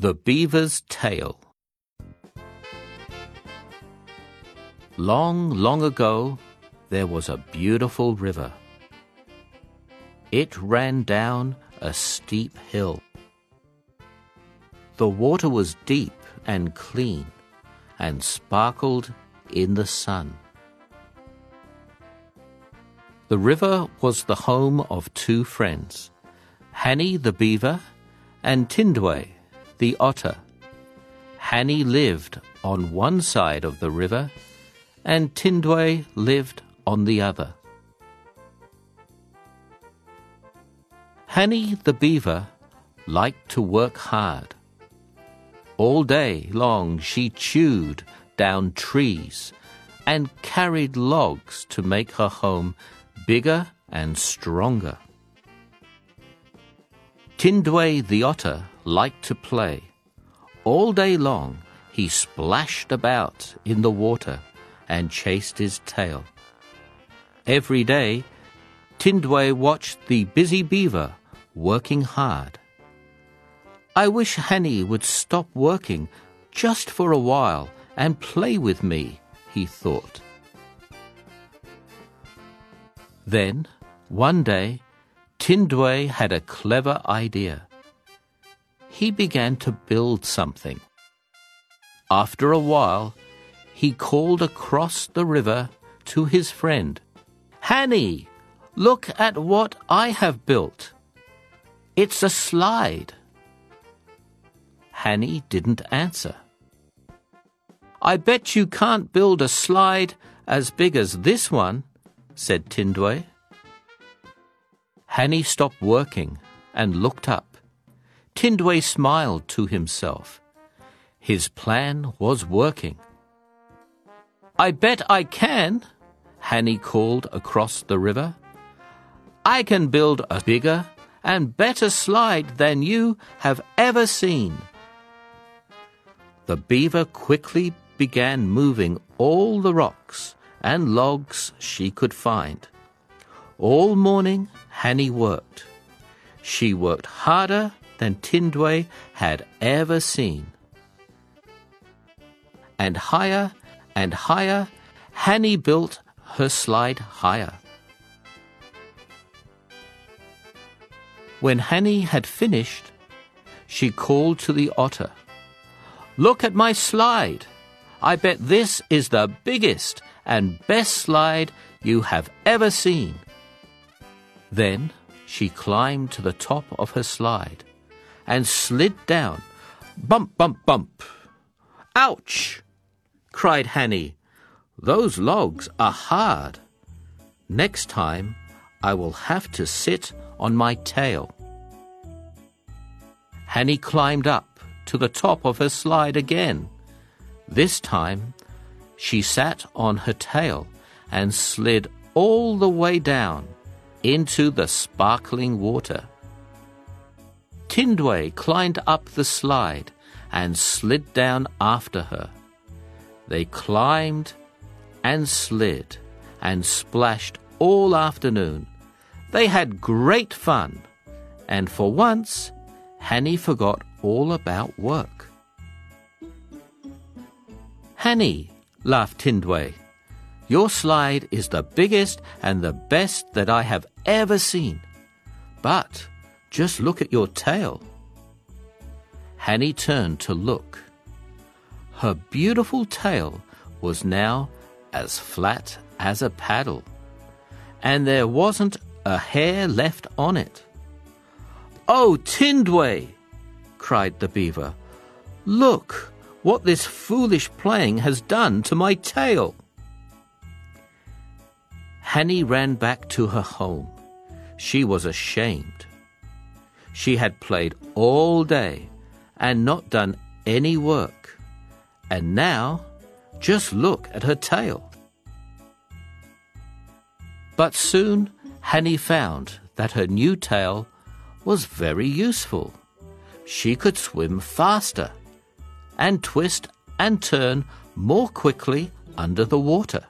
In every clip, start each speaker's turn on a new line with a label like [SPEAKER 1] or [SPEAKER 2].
[SPEAKER 1] The Beaver's Tail Long, long ago, there was a beautiful river. It ran down a steep hill. The water was deep and clean and sparkled in the sun. The river was the home of two friends, Hanny the beaver and Tindway the otter. Hanny lived on one side of the river, and Tindway lived on the other. Hanny the beaver liked to work hard. All day long she chewed down trees and carried logs to make her home bigger and stronger. Tindway the otter liked to play. All day long he splashed about in the water and chased his tail. Every day, Tindway watched the busy beaver working hard. I wish Hanny would stop working just for a while and play with me, he thought. Then, one day, Tindway had a clever idea. He began to build something. After a while, he called across the river to his friend, Hanny, look at what I have built. It's a slide. Hanny didn't answer. I bet you can't build a slide as big as this one, said Tindway. Hanny stopped working and looked up. Tindway smiled to himself. His plan was working. I bet I can, Hanny called across the river. I can build a bigger and better slide than you have ever seen. The beaver quickly began moving all the rocks and logs she could find. All morning, Hanny worked. She worked harder than Tindway had ever seen. And higher and higher, Hanny built her slide higher. When Hanny had finished, she called to the otter, Look at my slide! I bet this is the biggest and best slide you have ever seen. Then she climbed to the top of her slide and slid down. Bump, bump, bump. Ouch! cried Hanny. Those logs are hard. Next time I will have to sit on my tail. Hanny climbed up to the top of her slide again. This time she sat on her tail and slid all the way down into the sparkling water. Tindway climbed up the slide and slid down after her. They climbed and slid and splashed all afternoon. They had great fun, and for once, Hanny forgot all about work. Hanny, laughed Tindway. Your slide is the biggest and the best that I have ever seen. But just look at your tail. Hanny turned to look. Her beautiful tail was now as flat as a paddle, and there wasn't a hair left on it. Oh, Tindway! cried the beaver. Look what this foolish playing has done to my tail. Hanny ran back to her home. She was ashamed. She had played all day and not done any work. And now, just look at her tail. But soon Hanny found that her new tail was very useful. She could swim faster and twist and turn more quickly under the water.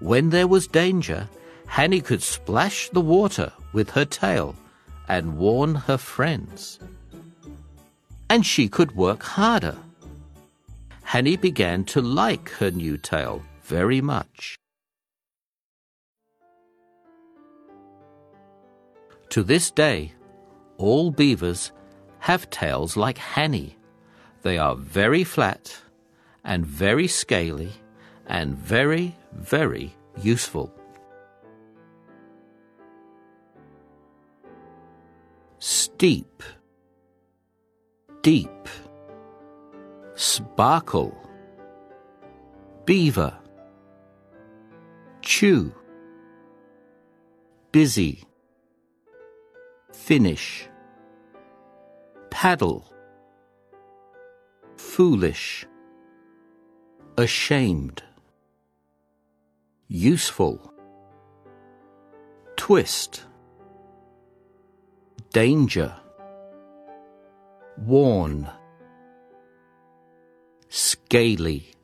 [SPEAKER 1] When there was danger, Hanny could splash the water with her tail and warn her friends. and she could work harder. Hanny began to like her new tail very much. To this day, all beavers have tails like Hanny. They are very flat and very scaly and very, very useful. Steep, deep, sparkle, beaver, chew, busy, finish, paddle, foolish, ashamed, useful, twist, danger, warn, scaly.